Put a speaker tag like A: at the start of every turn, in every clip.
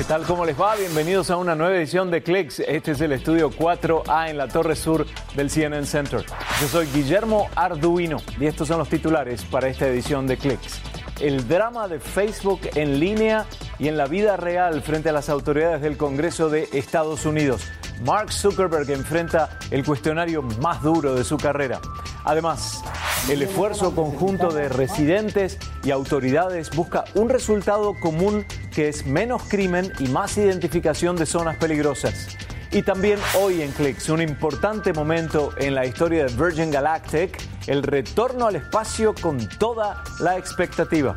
A: ¿Qué tal? ¿Cómo les va? Bienvenidos a una nueva edición de Clicks. Este es el estudio 4A en la torre sur del CNN Center. Yo soy Guillermo Arduino y estos son los titulares para esta edición de Clicks. El drama de Facebook en línea y en la vida real frente a las autoridades del Congreso de Estados Unidos. Mark Zuckerberg enfrenta el cuestionario más duro de su carrera. Además, el esfuerzo conjunto de residentes y autoridades busca un resultado común que es menos crimen y más identificación de zonas peligrosas. Y también hoy en Clicks, un importante momento en la historia de Virgin Galactic, el retorno al espacio con toda la expectativa.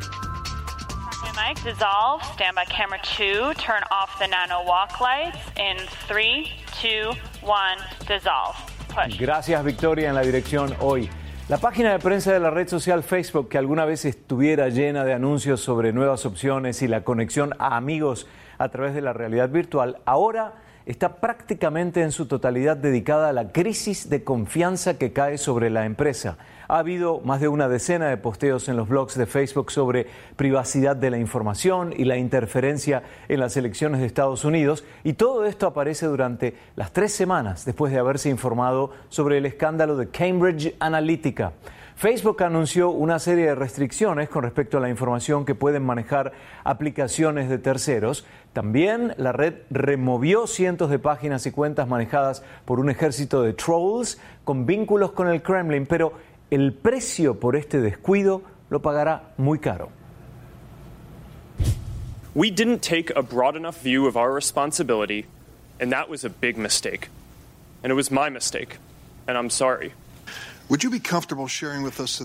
B: Mic, dissolve, stand by camera two, turn off the nano walk lights in three, two, one, dissolve. Push.
A: Gracias Victoria en la dirección hoy. La página de prensa de la red social Facebook, que alguna vez estuviera llena de anuncios sobre nuevas opciones y la conexión a amigos a través de la realidad virtual, ahora está prácticamente en su totalidad dedicada a la crisis de confianza que cae sobre la empresa. Ha habido más de una decena de posteos en los blogs de Facebook sobre privacidad de la información y la interferencia en las elecciones de Estados Unidos y todo esto aparece durante las tres semanas después de haberse informado sobre el escándalo de Cambridge Analytica. Facebook anunció una serie de restricciones con respecto a la información que pueden manejar aplicaciones de terceros. También la red removió cientos de páginas y cuentas manejadas por un ejército de trolls con vínculos con el Kremlin, pero el precio por este descuido lo pagará muy caro.
C: We didn't take a broad enough view of our responsibility, and that was a big mistake. And it was my mistake, and I'm sorry.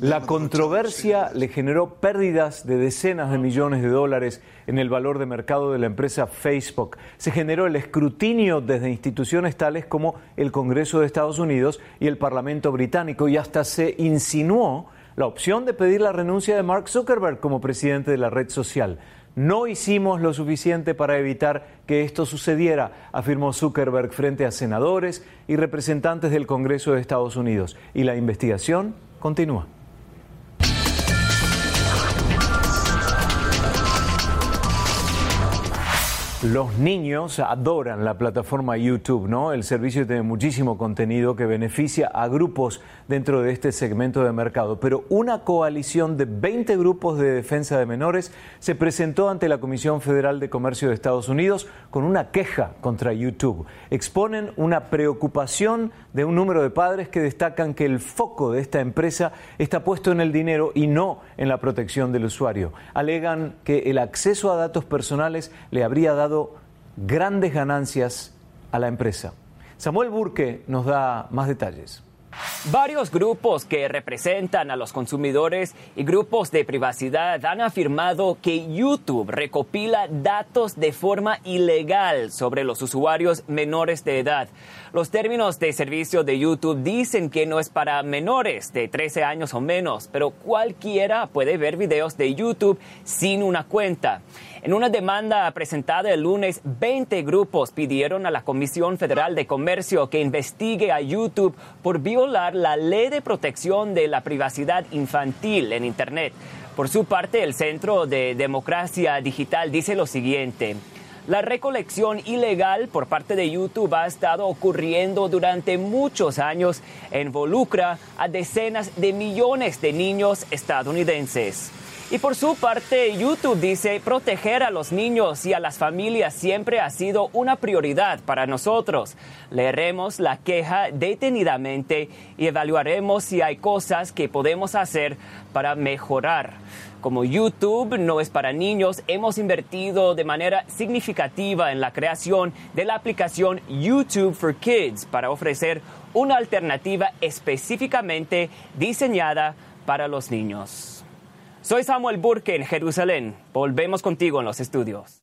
A: La controversia le generó pérdidas de decenas de millones de dólares en el valor de mercado de la empresa Facebook. Se generó el escrutinio desde instituciones tales como el Congreso de Estados Unidos y el Parlamento británico y hasta se insinuó la opción de pedir la renuncia de Mark Zuckerberg como presidente de la red social. No hicimos lo suficiente para evitar que esto sucediera, afirmó Zuckerberg frente a senadores y representantes del Congreso de Estados Unidos. Y la investigación continúa. Los niños adoran la plataforma YouTube, ¿no? El servicio tiene muchísimo contenido que beneficia a grupos dentro de este segmento de mercado. Pero una coalición de 20 grupos de defensa de menores se presentó ante la Comisión Federal de Comercio de Estados Unidos con una queja contra YouTube. Exponen una preocupación de un número de padres que destacan que el foco de esta empresa está puesto en el dinero y no en la protección del usuario. Alegan que el acceso a datos personales le habría dado grandes ganancias a la empresa. Samuel Burke nos da más detalles.
D: Varios grupos que representan a los consumidores y grupos de privacidad han afirmado que YouTube recopila datos de forma ilegal sobre los usuarios menores de edad. Los términos de servicio de YouTube dicen que no es para menores de 13 años o menos, pero cualquiera puede ver videos de YouTube sin una cuenta. En una demanda presentada el lunes, 20 grupos pidieron a la Comisión Federal de Comercio que investigue a YouTube por la ley de protección de la privacidad infantil en Internet. Por su parte, el Centro de Democracia Digital dice lo siguiente. La recolección ilegal por parte de YouTube ha estado ocurriendo durante muchos años e involucra a decenas de millones de niños estadounidenses. Y por su parte, YouTube dice, proteger a los niños y a las familias siempre ha sido una prioridad para nosotros. Leeremos la queja detenidamente y evaluaremos si hay cosas que podemos hacer para mejorar. Como YouTube no es para niños, hemos invertido de manera significativa en la creación de la aplicación YouTube for Kids para ofrecer una alternativa específicamente diseñada para los niños. Soy Samuel Burke en Jerusalén. Volvemos contigo en los estudios.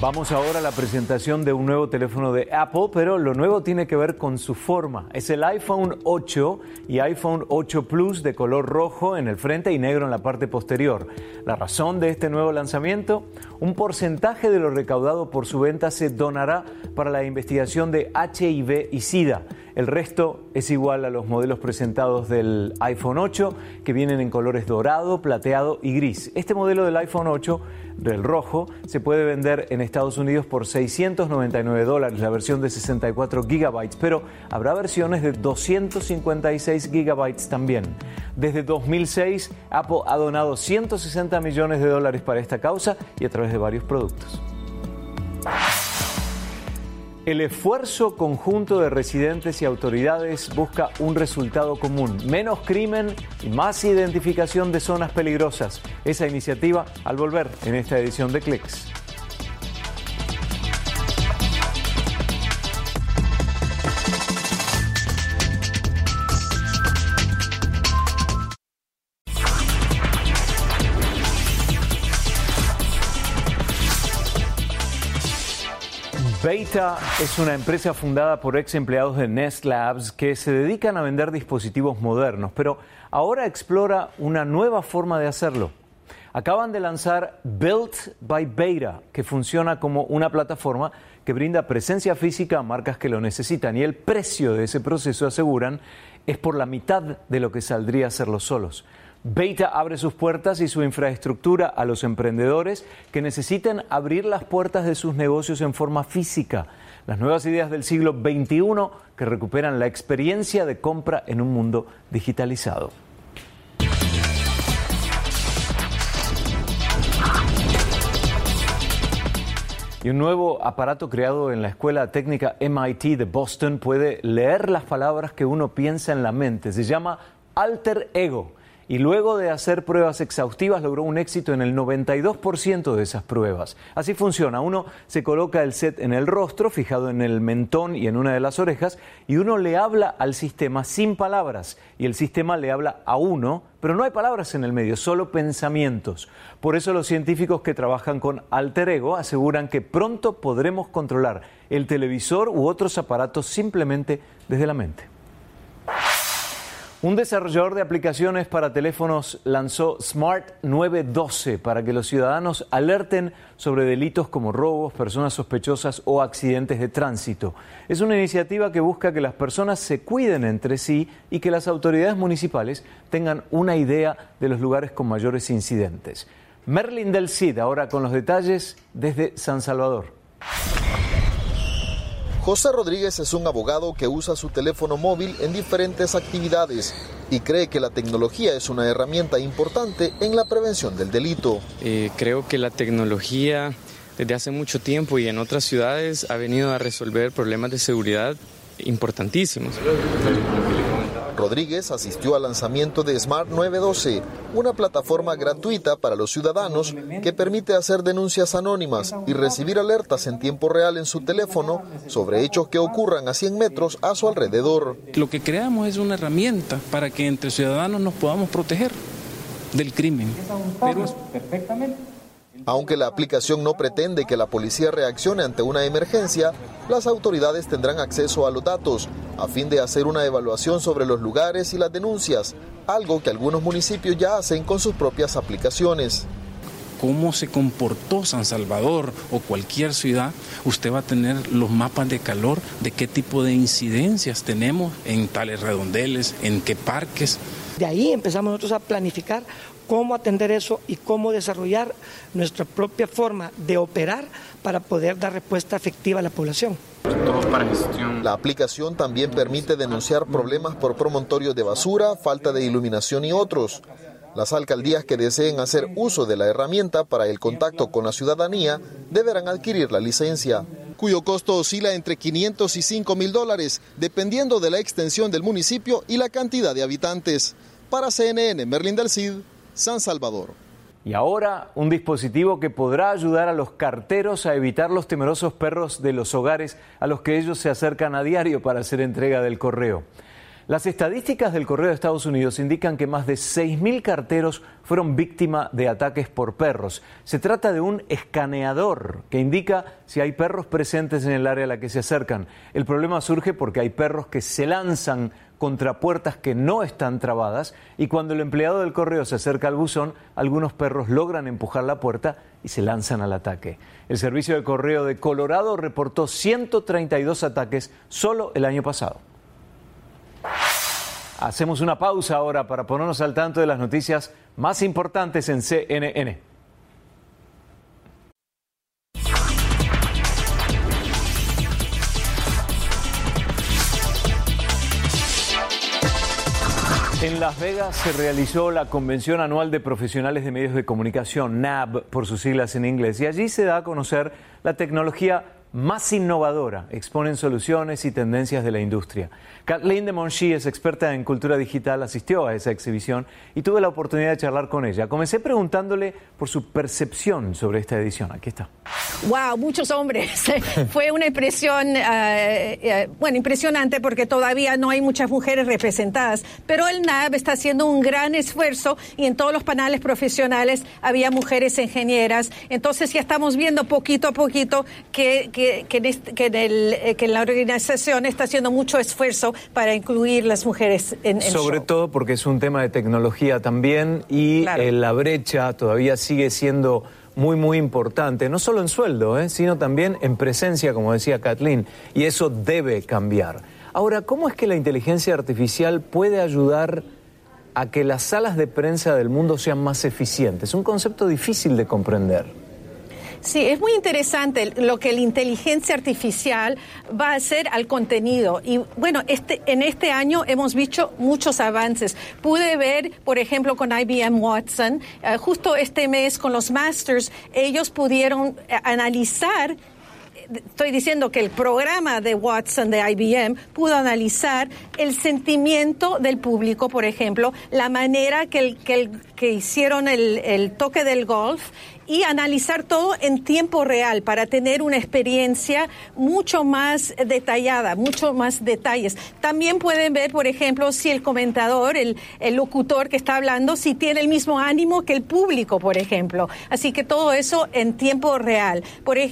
A: Vamos ahora a la presentación de un nuevo teléfono de Apple, pero lo nuevo tiene que ver con su forma. Es el iPhone 8 y iPhone 8 Plus de color rojo en el frente y negro en la parte posterior. La razón de este nuevo lanzamiento, un porcentaje de lo recaudado por su venta se donará para la investigación de HIV y SIDA. El resto es igual a los modelos presentados del iPhone 8, que vienen en colores dorado, plateado y gris. Este modelo del iPhone 8, del rojo, se puede vender en Estados Unidos por 699 dólares, la versión de 64 gigabytes, pero habrá versiones de 256 gigabytes también. Desde 2006, Apple ha donado 160 millones de dólares para esta causa y a través de varios productos. El esfuerzo conjunto de residentes y autoridades busca un resultado común, menos crimen y más identificación de zonas peligrosas. Esa iniciativa al volver en esta edición de Clicks. Beta es una empresa fundada por ex empleados de Nest Labs que se dedican a vender dispositivos modernos, pero ahora explora una nueva forma de hacerlo. Acaban de lanzar Built by Beta, que funciona como una plataforma que brinda presencia física a marcas que lo necesitan y el precio de ese proceso, aseguran, es por la mitad de lo que saldría hacerlo solos. Beta abre sus puertas y su infraestructura a los emprendedores que necesiten abrir las puertas de sus negocios en forma física. Las nuevas ideas del siglo XXI que recuperan la experiencia de compra en un mundo digitalizado. Y un nuevo aparato creado en la Escuela Técnica MIT de Boston puede leer las palabras que uno piensa en la mente. Se llama Alter Ego y luego de hacer pruebas exhaustivas logró un éxito en el 92% de esas pruebas. Así funciona, uno se coloca el set en el rostro, fijado en el mentón y en una de las orejas, y uno le habla al sistema sin palabras, y el sistema le habla a uno, pero no hay palabras en el medio, solo pensamientos. Por eso los científicos que trabajan con alter ego aseguran que pronto podremos controlar el televisor u otros aparatos simplemente desde la mente. Un desarrollador de aplicaciones para teléfonos lanzó Smart 912 para que los ciudadanos alerten sobre delitos como robos, personas sospechosas o accidentes de tránsito. Es una iniciativa que busca que las personas se cuiden entre sí y que las autoridades municipales tengan una idea de los lugares con mayores incidentes. Merlin del Cid ahora con los detalles desde San Salvador.
E: José Rodríguez es un abogado que usa su teléfono móvil en diferentes actividades y cree que la tecnología es una herramienta importante en la prevención del delito.
F: Eh, creo que la tecnología desde hace mucho tiempo y en otras ciudades ha venido a resolver problemas de seguridad importantísimos.
E: Rodríguez asistió al lanzamiento de Smart 912, una plataforma gratuita para los ciudadanos que permite hacer denuncias anónimas y recibir alertas en tiempo real en su teléfono sobre hechos que ocurran a 100 metros a su alrededor.
G: Lo que creamos es una herramienta para que entre ciudadanos nos podamos proteger del crimen. Pero perfectamente
E: aunque la aplicación no pretende que la policía reaccione ante una emergencia, las autoridades tendrán acceso a los datos a fin de hacer una evaluación sobre los lugares y las denuncias, algo que algunos municipios ya hacen con sus propias aplicaciones
G: cómo se comportó San Salvador o cualquier ciudad, usted va a tener los mapas de calor de qué tipo de incidencias tenemos en tales redondeles, en qué parques.
H: De ahí empezamos nosotros a planificar cómo atender eso y cómo desarrollar nuestra propia forma de operar para poder dar respuesta efectiva a la población.
E: La aplicación también permite denunciar problemas por promontorios de basura, falta de iluminación y otros. Las alcaldías que deseen hacer uso de la herramienta para el contacto con la ciudadanía deberán adquirir la licencia, cuyo costo oscila entre 500 y 5 mil dólares, dependiendo de la extensión del municipio y la cantidad de habitantes. Para CNN, Merlin del Cid, San Salvador.
A: Y ahora un dispositivo que podrá ayudar a los carteros a evitar los temerosos perros de los hogares a los que ellos se acercan a diario para hacer entrega del correo. Las estadísticas del Correo de Estados Unidos indican que más de 6.000 carteros fueron víctimas de ataques por perros. Se trata de un escaneador que indica si hay perros presentes en el área a la que se acercan. El problema surge porque hay perros que se lanzan contra puertas que no están trabadas y cuando el empleado del correo se acerca al buzón, algunos perros logran empujar la puerta y se lanzan al ataque. El servicio de correo de Colorado reportó 132 ataques solo el año pasado. Hacemos una pausa ahora para ponernos al tanto de las noticias más importantes en CNN. En Las Vegas se realizó la Convención Anual de Profesionales de Medios de Comunicación, NAB por sus siglas en inglés, y allí se da a conocer la tecnología más innovadora, exponen soluciones y tendencias de la industria. Kathleen de Monchi es experta en cultura digital, asistió a esa exhibición y tuve la oportunidad de charlar con ella. Comencé preguntándole por su percepción sobre esta edición. Aquí está.
I: Wow, muchos hombres. Fue una impresión, eh, eh, bueno, impresionante porque todavía no hay muchas mujeres representadas, pero el NAB está haciendo un gran esfuerzo y en todos los paneles profesionales había mujeres ingenieras. Entonces ya estamos viendo poquito a poquito que, que, que, en, este, que, en el, eh, la organización está haciendo mucho esfuerzo para incluir las mujeres en el
A: Sobre todo porque es un tema de tecnología también y claro. la brecha todavía sigue siendo muy, muy importante, no solo en sueldo, ¿eh? sino también en presencia, como decía Kathleen, y eso debe cambiar. Ahora, ¿cómo es que la inteligencia artificial puede ayudar a que las salas de prensa del mundo sean más eficientes? Es un concepto difícil de comprender.
I: Sí, es muy interesante lo que la inteligencia artificial va a hacer al contenido. Y bueno, este, en este año hemos visto muchos avances. Pude ver, por ejemplo, con IBM Watson, uh, justo este mes con los Masters, ellos pudieron uh, analizar estoy diciendo que el programa de Watson de IBM pudo analizar el sentimiento del público, por ejemplo, la manera que, el, que, el, que hicieron el, el toque del golf y analizar todo en tiempo real para tener una experiencia mucho más detallada, mucho más detalles. También pueden ver, por ejemplo, si el comentador, el, el locutor que está hablando, si tiene el mismo ánimo que el público, por ejemplo. Así que todo eso en tiempo real.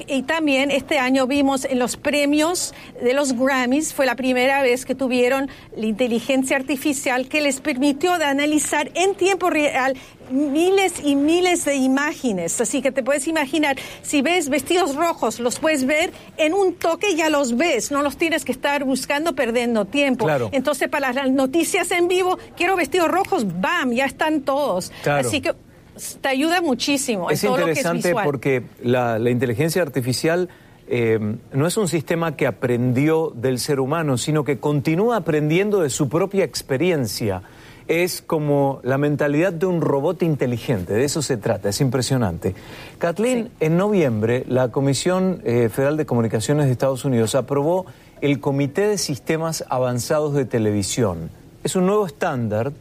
I: Y también este año vimos en los premios de los Grammys, fue la primera vez que tuvieron la inteligencia artificial que les permitió de analizar en tiempo real miles y miles de imágenes. Así que te puedes imaginar, si ves vestidos rojos, los puedes ver en un toque, ya los ves, no los tienes que estar buscando perdiendo tiempo.
A: Claro.
I: Entonces, para las noticias en vivo, quiero vestidos rojos, ¡bam! Ya están todos.
A: Claro.
I: Así que te ayuda muchísimo.
A: Es
I: en todo
A: interesante
I: lo que es
A: porque la, la, inteligencia artificial eh, no es un sistema que aprendió del ser humano, sino que continúa aprendiendo de su propia experiencia es como la mentalidad de un robot inteligente, de eso se trata, es impresionante. Kathleen, sí. en noviembre la Comisión eh, Federal de Comunicaciones de Estados Unidos aprobó el Comité de Sistemas Avanzados de Televisión. Es un nuevo estándar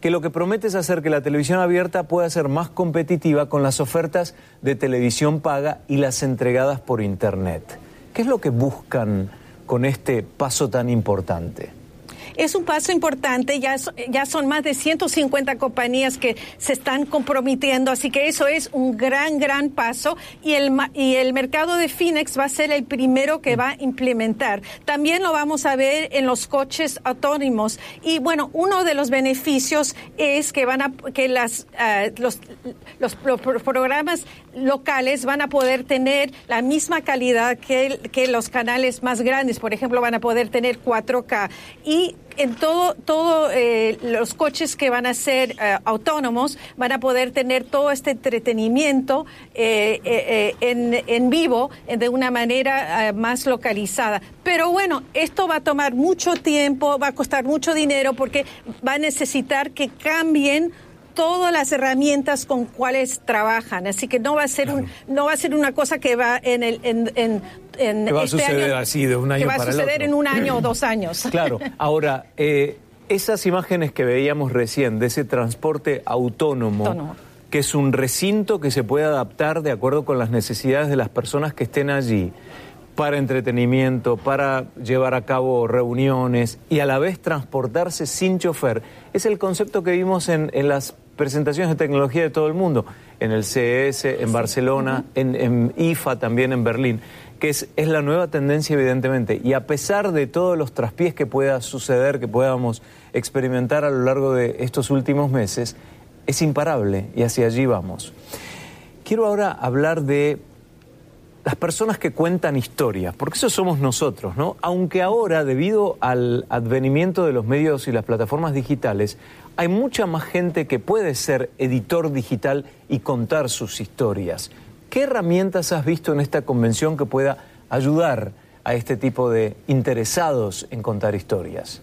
A: que lo que promete es hacer que la televisión abierta pueda ser más competitiva con las ofertas de televisión paga y las entregadas por Internet. ¿Qué es lo que buscan con este paso tan importante?
I: Es un paso importante, ya, ya son más de 150 compañías que se están comprometiendo, así que eso es un gran, gran paso. Y el, y el mercado de Phoenix va a ser el primero que va a implementar. También lo vamos a ver en los coches autónomos. Y bueno, uno de los beneficios es que van a, que las, uh, los, los, los, programas locales van a poder tener la misma calidad que, que los canales más grandes, por ejemplo, van a poder tener 4K y en todo, todo eh, los coches que van a ser eh, autónomos van a poder tener todo este entretenimiento eh, en, en, vivo de una manera más localizada. Pero bueno, esto va a tomar mucho tiempo, va a costar mucho dinero porque va a necesitar que cambien todas las herramientas con cuales trabajan, así que no va a ser un, no va a ser una cosa que va en el en, en,
A: en va este a suceder año, así de un año
I: que va a suceder en un año o dos años.
A: Claro. Ahora eh, esas imágenes que veíamos recién de ese transporte autónomo, autónomo, que es un recinto que se puede adaptar de acuerdo con las necesidades de las personas que estén allí para entretenimiento, para llevar a cabo reuniones y a la vez transportarse sin chofer. Es el concepto que vimos en, en las presentaciones de tecnología de todo el mundo, en el CES, en Barcelona, en, IFA también en Berlín, que es, es la nueva tendencia evidentemente. Y a pesar de todos los traspiés que pueda suceder, que podamos experimentar a lo largo de estos últimos meses, es imparable y hacia allí vamos. Quiero ahora hablar de las personas que cuentan historias, porque eso somos nosotros, ¿no? Aunque ahora, debido al advenimiento de los medios y las plataformas digitales, hay mucha más gente que puede ser editor digital y contar sus historias. ¿Qué herramientas has visto en esta convención que pueda ayudar a este tipo de interesados en contar historias?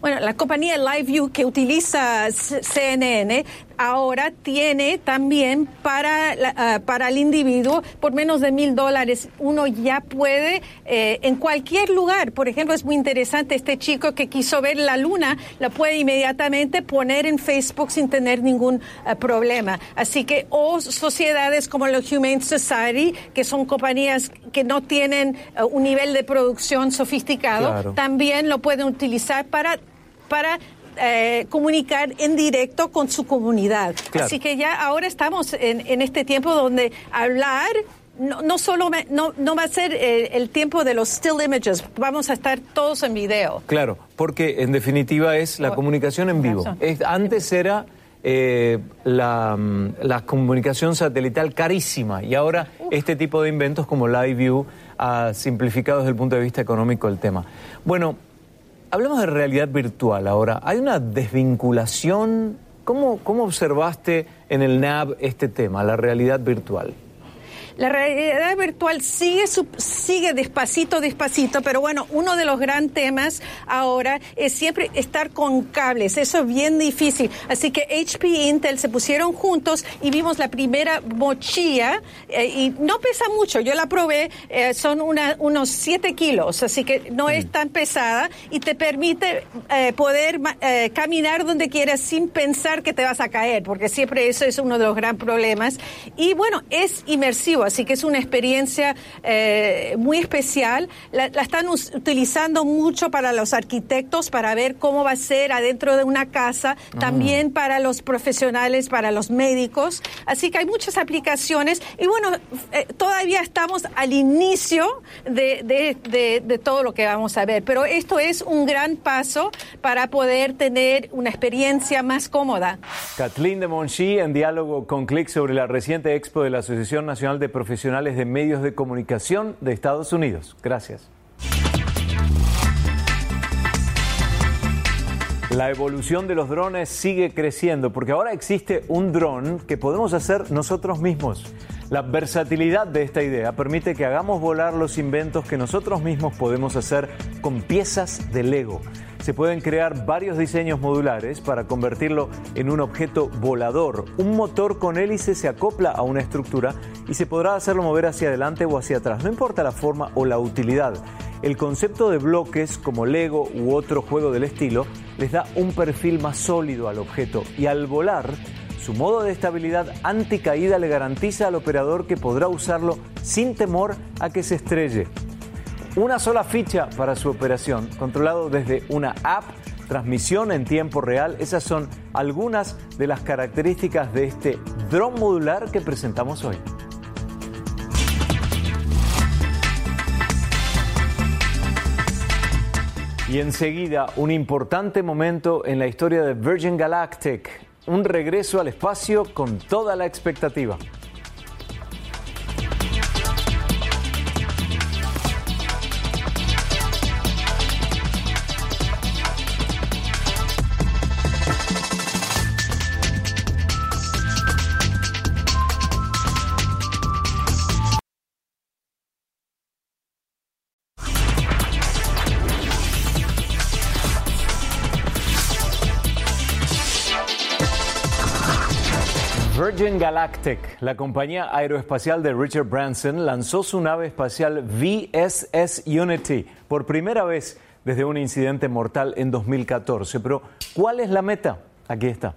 I: Bueno, la compañía LiveView que utiliza CNN ahora tiene también para, ah, para el individuo por menos de mil dólares. Uno ya puede eh, en cualquier lugar. Por ejemplo, es muy interesante este chico que quiso ver la luna, la puede inmediatamente poner en Facebook sin tener ningún ah, problema. Así que, o sociedades como la Humane Society, que son compañías que no tienen ah, un nivel de producción sofisticado, también lo pueden utilizar para para eh, comunicar en directo con su comunidad. Así que ya ahora estamos en, este tiempo donde hablar no, no solo no, no, va a ser eh, el tiempo de los still images, vamos a estar todos en video.
A: Claro, porque en definitiva es la comunicación en vivo. antes era eh, la, mm, la, comunicación satelital carísima y ahora este tipo de inventos como Live View ha simplificado desde el punto de vista económico el tema. Bueno, Hablemos de realidad virtual ahora. ¿Hay una desvinculación? ¿Cómo, cómo observaste en el NAB este tema, la realidad virtual?
I: La realidad virtual sigue, sigue despacito, despacito, pero bueno, uno de los grandes temas ahora es siempre estar con cables. Eso es bien difícil. Así que HP e Intel se pusieron juntos y vimos la primera mochila eh, y no pesa mucho. Yo la probé, eh, son unos 7 kilos, así que no es mm. tan pesada y te permite eh, poder caminar donde quieras sin pensar que te vas a caer, porque siempre eso es uno de los grandes problemas. Y bueno, es inmersivo así que es una experiencia eh, muy especial. La, están utilizando mucho para los arquitectos, para ver cómo va a ser adentro de una casa, ah. también para los profesionales, para los médicos. Así que hay muchas aplicaciones y bueno, eh, todavía estamos al inicio de, de, todo lo que vamos a ver, pero esto es un gran paso para poder tener una experiencia más cómoda.
A: Kathleen de Monchi en diálogo con Click sobre la reciente expo de la Asociación Nacional de profesionales de medios de comunicación de Estados Unidos. Gracias. La evolución de los drones sigue creciendo porque ahora existe un dron que podemos hacer nosotros mismos. La versatilidad de esta idea permite que hagamos volar los inventos que nosotros mismos podemos hacer con piezas de Lego se pueden crear varios diseños modulares para convertirlo en un objeto volador. Un motor con hélice se acopla a una estructura y se podrá hacerlo mover hacia adelante o hacia atrás, no importa la forma o la utilidad. El concepto de bloques como Lego u otro juego del estilo les da un perfil más sólido al objeto y al volar su modo de estabilidad anticaída le garantiza al operador que podrá usarlo sin temor a que se estrelle una sola ficha para su operación, controlado desde una app, transmisión en tiempo real. Esas son algunas de las características de este dron modular que presentamos hoy. Y enseguida, un importante momento en la historia de Virgin Galactic, un regreso al espacio con toda la expectativa. Galactic, la compañía aeroespacial de Richard Branson, lanzó su nave espacial VSS Unity por primera vez desde un incidente mortal en 2014. Pero, ¿cuál es la meta? Aquí está.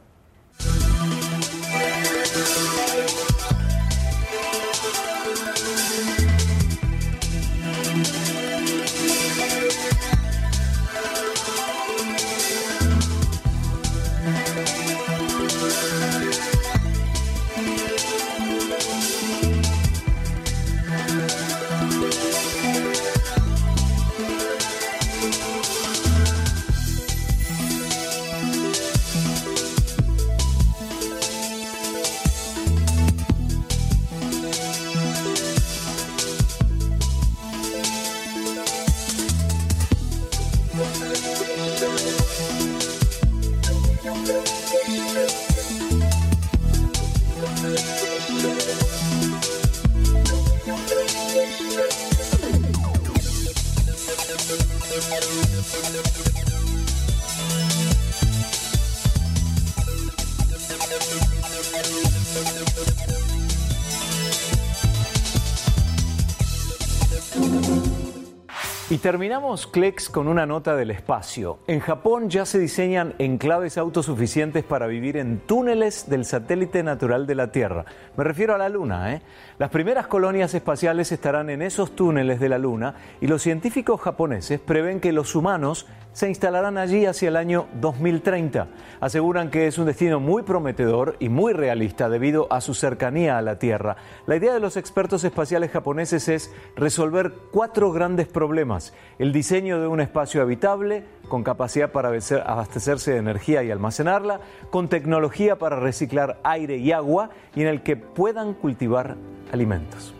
A: Terminamos Clex con una nota del espacio. En Japón ya se diseñan enclaves autosuficientes para vivir en túneles del satélite natural de la Tierra. Me refiero a la Luna. ¿eh? Las primeras colonias espaciales estarán en esos túneles de la Luna y los científicos japoneses prevén que los humanos se instalarán allí hacia el año 2030. Aseguran que es un destino muy prometedor y muy realista debido a su cercanía a la Tierra. La idea de los expertos espaciales japoneses es resolver cuatro grandes problemas. El diseño de un espacio habitable, con capacidad para abastecerse de energía y almacenarla, con tecnología para reciclar aire y agua y en el que puedan cultivar alimentos.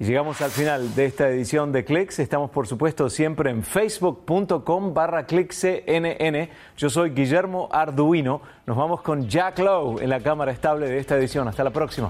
A: Y llegamos al final de esta edición de Clicks. Estamos, por supuesto, siempre en facebook.com barra clickcnn. Yo soy Guillermo Arduino. Nos vamos con Jack Lowe en la cámara estable de esta edición. Hasta la próxima.